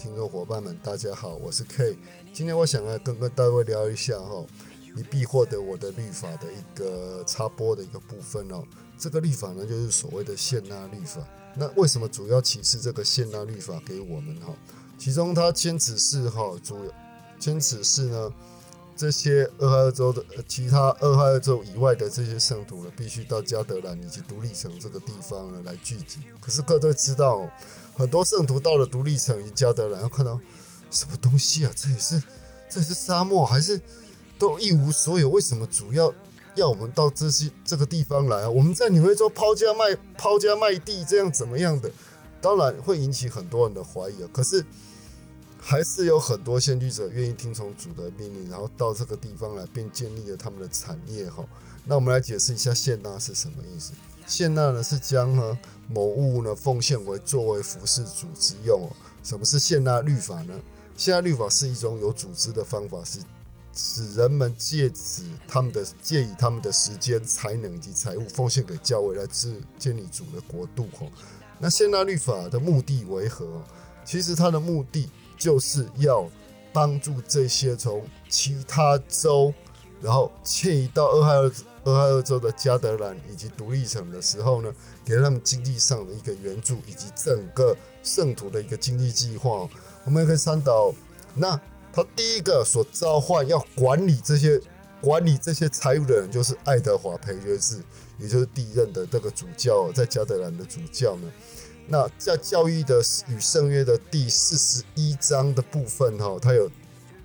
听众伙伴们，大家好，我是 K。今天我想来跟跟大家聊一下哈，你必获得我的律法的一个插播的一个部分哦。这个律法呢，就是所谓的现纳律法。那为什么主要启示这个现纳律法给我们哈？其中它坚持是哈，主坚持是呢。这些俄亥俄州的其他俄亥俄州以外的这些圣徒呢，必须到加德兰以及独立城这个地方呢来聚集。可是各位知道，很多圣徒到了独立城与加德兰，看到什么东西啊？这里是这是沙漠，还是都一无所有？为什么主要要我们到这些这个地方来啊？我们在纽约州抛家卖抛家卖地，这样怎么样的？当然会引起很多人的怀疑啊。可是。还是有很多先驱者愿意听从主的命令，然后到这个地方来，并建立了他们的产业。哈，那我们来解释一下献纳是什么意思。献纳呢是将呢某物呢奉献为作为服侍主之用。什么是献纳律法呢？献纳律法是一种有组织的方法，是使人们借此他们的借以他们的时间、才能以及财物奉献给教会，来自建立主的国度。哈，那献纳律法的目的为何？其实它的目的。就是要帮助这些从其他州，然后迁移到俄亥俄俄亥俄州的加德兰以及独立城的时候呢，给他们经济上的一个援助，以及整个圣徒的一个经济计划。我们也可以看到，那他第一个所召唤要管理这些管理这些财务的人，就是爱德华培约士，也就是第一任的这个主教，在加德兰的主教呢。那在教义的与圣约的第四十一章的部分哈，它有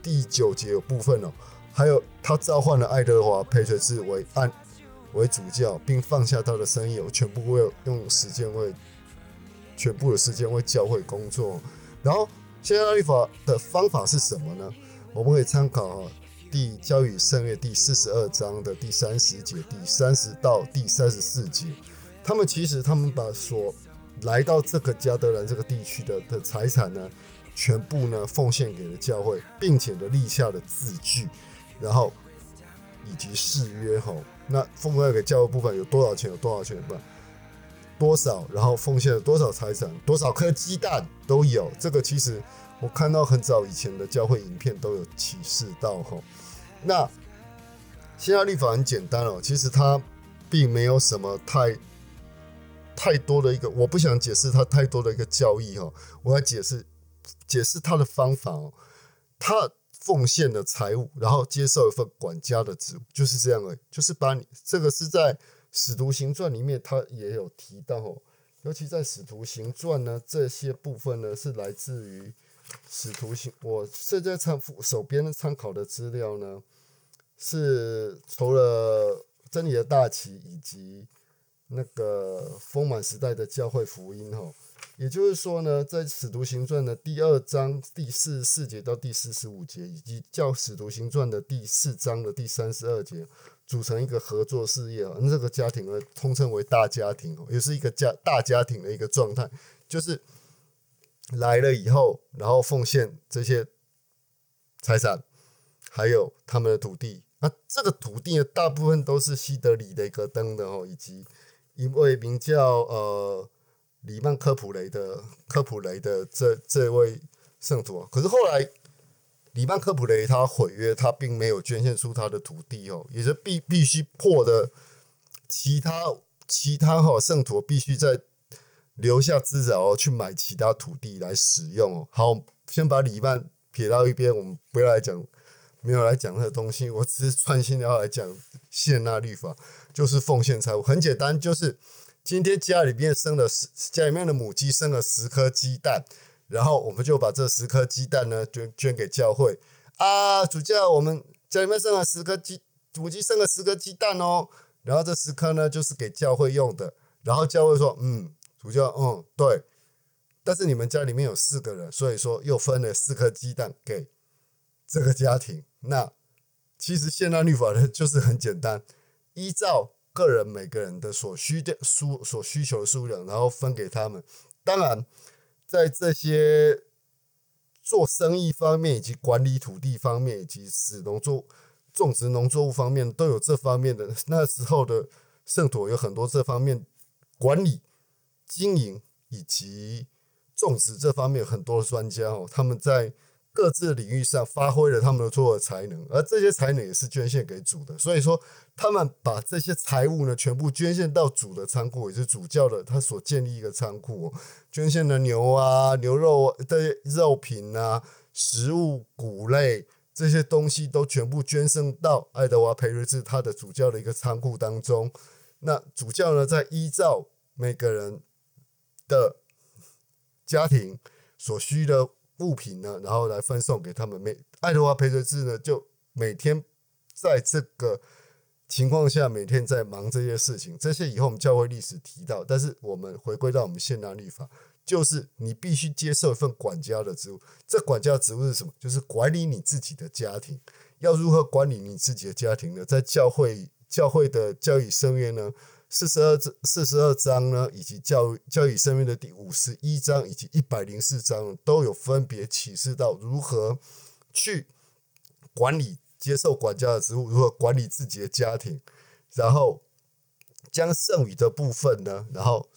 第九节有部分哦，还有他召唤了爱德华培垂治为按为主教，并放下他的生意，全部为用时间为全部的时间为教会工作。然后现在律法的方法是什么呢？我们可以参考哈，第教与圣约第四十二章的第三十节、第三十到第三十四节，他们其实他们把所来到这个加德兰这个地区的的财产呢，全部呢奉献给了教会，并且呢立下了字据，然后以及誓约吼，那奉献给教会部分有多少钱？有多少钱？不，多少？然后奉献了多少财产？多少颗鸡蛋都有。这个其实我看到很早以前的教会影片都有启示到吼。那现在律法很简单哦，其实它并没有什么太。太多的一个，我不想解释他太多的一个教义哈，我要解释解释他的方法哦。他奉献的财物，然后接受一份管家的职务，就是这样的，就是把你这个是在《使徒行传》里面他也有提到哦，尤其在《使徒行传》呢，这些部分呢是来自于《使徒行》，我现在参手边的参考的资料呢，是除了真理的大旗以及。那个丰满时代的教会福音哦，也就是说呢，在使徒行传的第二章第四十四节到第四十五节，以及教使徒行传的第四章的第三十二节，组成一个合作事业啊。那这个家庭呢，通称为大家庭哦，也是一个家大家庭的一个状态，就是来了以后，然后奉献这些财产，还有他们的土地。那这个土地呢，大部分都是西德里的一个灯的哦，以及。一位名叫呃里曼科普雷的科普雷的这这位圣徒啊，可是后来里曼科普雷他毁约，他并没有捐献出他的土地哦，也是必必须破的其他其他哈圣徒必须在留下资产哦，去买其他土地来使用哦。好，先把里曼撇到一边，我们不要来讲。没有来讲那个东西，我只是专心的要来讲谢纳律法，就是奉献财物。很简单，就是今天家里面生了十，家里面的母鸡生了十颗鸡蛋，然后我们就把这十颗鸡蛋呢捐捐给教会啊。主教，我们家里面生了十颗鸡，母鸡生了十颗鸡蛋哦，然后这十颗呢就是给教会用的。然后教会说，嗯，主教，嗯，对。但是你们家里面有四个人，所以说又分了四颗鸡蛋给这个家庭。那其实现代律法呢，就是很简单，依照个人每个人的所需的数所需求的数量，然后分给他们。当然，在这些做生意方面，以及管理土地方面，以及使农作种植农作物方面，都有这方面的。那时候的圣徒有很多这方面管理、经营以及种植这方面很多专家哦，他们在各自领域上发挥了他们的所有才能，而这些才能也是捐献给主的。所以说，他们把这些财物呢，全部捐献到主的仓库，也是主教的他所建立一个仓库，捐献的牛啊、牛肉的肉品啊、食物、谷类这些东西都全部捐赠到爱德华培瑞兹他的主教的一个仓库当中。那主教呢，在依照每个人的家庭所需的物品呢，然后来分送给他们。每爱德华培瑞兹呢，就每天在这个情况下，每天在忙这些事情。这些以后我们教会历史提到，但是我们回归到我们现代律法，就是你必须接受一份管家的职务。这管家职务是什么？就是管理你自己的家庭。要如何管理你自己的家庭呢？在教会。教会的教育圣约呢，四十二四十二章呢，以及教教育生命的第五十一章以及一百零四章，都有分别启示到如何去管理、接受管家的职务，如何管理自己的家庭，然后将剩余的部分呢，然后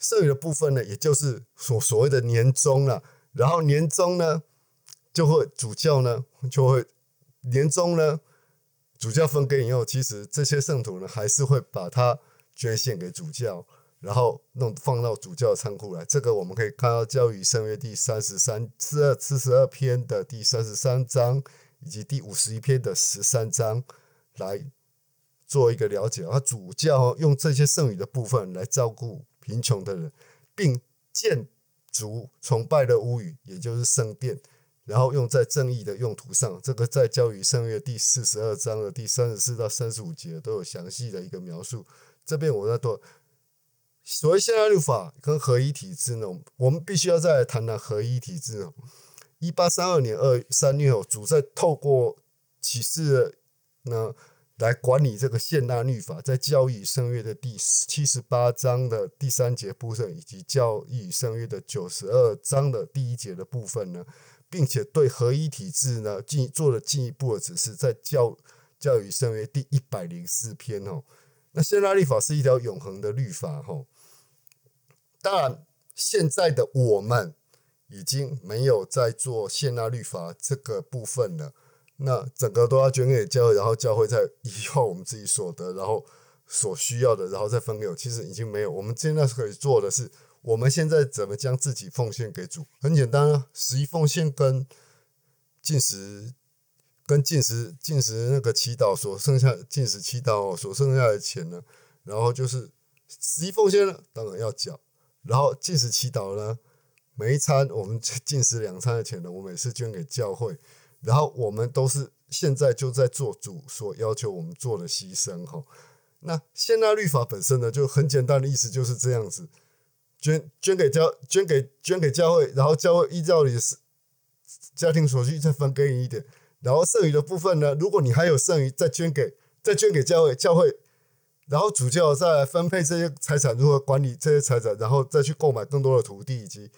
剩余的部分呢，也就是所所谓的年终了，然后年终呢，就会主教呢就会年终呢。主教分给以后，其实这些圣徒呢，还是会把它捐献给主教，然后弄放到主教仓库来。这个我们可以看到《教育圣约》第三十三、四二、四十二篇的第三十三章，以及第五十一篇的十三章来做一个了解。而主教用这些剩余的部分来照顾贫穷的人，并建筑崇拜的屋宇，也就是圣殿。然后用在正义的用途上，这个在教育圣约第四十二章的第三十四到三十五节都有详细的一个描述。这边我在做所谓现代律法跟合一体制呢，我们必须要再来谈谈合一体制。一八三二年二三月哦，主在透过启示呢来管理这个现代律法，在教育圣约的第七十八章的第三节部分，以及教育圣约的九十二章的第一节的部分呢。并且对合一体制呢进做了进一步的指示，在教教育圣约第一百零四篇哦。那现代律法是一条永恒的律法哈。当然，现在的我们已经没有在做现代律法这个部分了。那整个都要捐给教会，然后教会再以后我们自己所得，然后所需要的，然后再分给我。其实已经没有，我们现在可以做的是。我们现在怎么将自己奉献给主？很简单啊，十一奉献跟进食、跟进食、进食那个祈祷所剩下进食祈祷所剩下的钱呢？然后就是十一奉献呢，当然要缴。然后进食祈祷呢，每一餐我们 进食两餐的钱呢，我每次捐给教会。然后我们都是现在就在做主所要求我们做的牺牲哈。那现代律法本身呢，就很简单的意思就是这样子。捐捐给教捐给捐给教会，然后教会依照你的家庭所需再分给你一点，然后剩余的部分呢，如果你还有剩余，再捐给再捐给教会，教会然后主教再分配这些财产，如何管理这些财产，然后再去购买更多的土地以及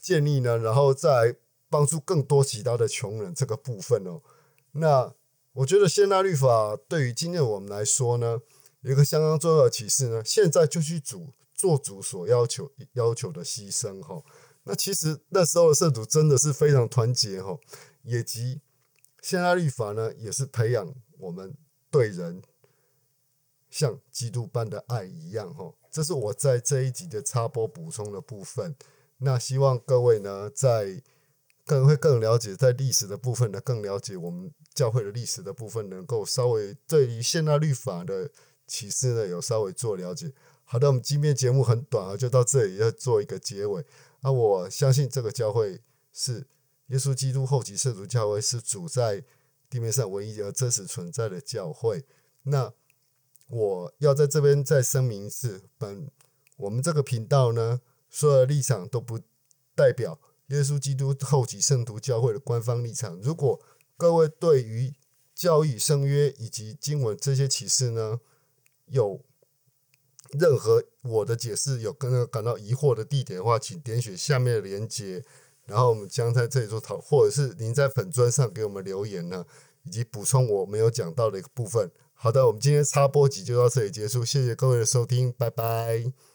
建立呢，然后再帮助更多其他的穷人这个部分哦。那我觉得现代律法对于今天我们来说呢，有一个相当重要的启示呢，现在就去主。做主所要求要求的牺牲哈，那其实那时候的圣徒真的是非常团结哈，以及现代律法呢，也是培养我们对人像基督般的爱一样哈。这是我在这一集的插播补充的部分。那希望各位呢，在更会更了解在历史的部分呢，更了解我们教会的历史的部分，能够稍微对于现代律法的启示呢，有稍微做了解。好的，我们今天节目很短啊，就到这里要做一个结尾。那我相信这个教会是耶稣基督后期圣徒教会，是主在地面上唯一而真实存在的教会。那我要在这边再声明一次，本我们这个频道呢，所有的立场都不代表耶稣基督后期圣徒教会的官方立场。如果各位对于教义圣约以及经文这些启示呢，有任何我的解释有跟感到疑惑的地点的话，请点选下面的链接，然后我们将在这里做讨，或者是您在粉砖上给我们留言呢，以及补充我没有讲到的一个部分。好的，我们今天插播集就到这里结束，谢谢各位的收听，拜拜。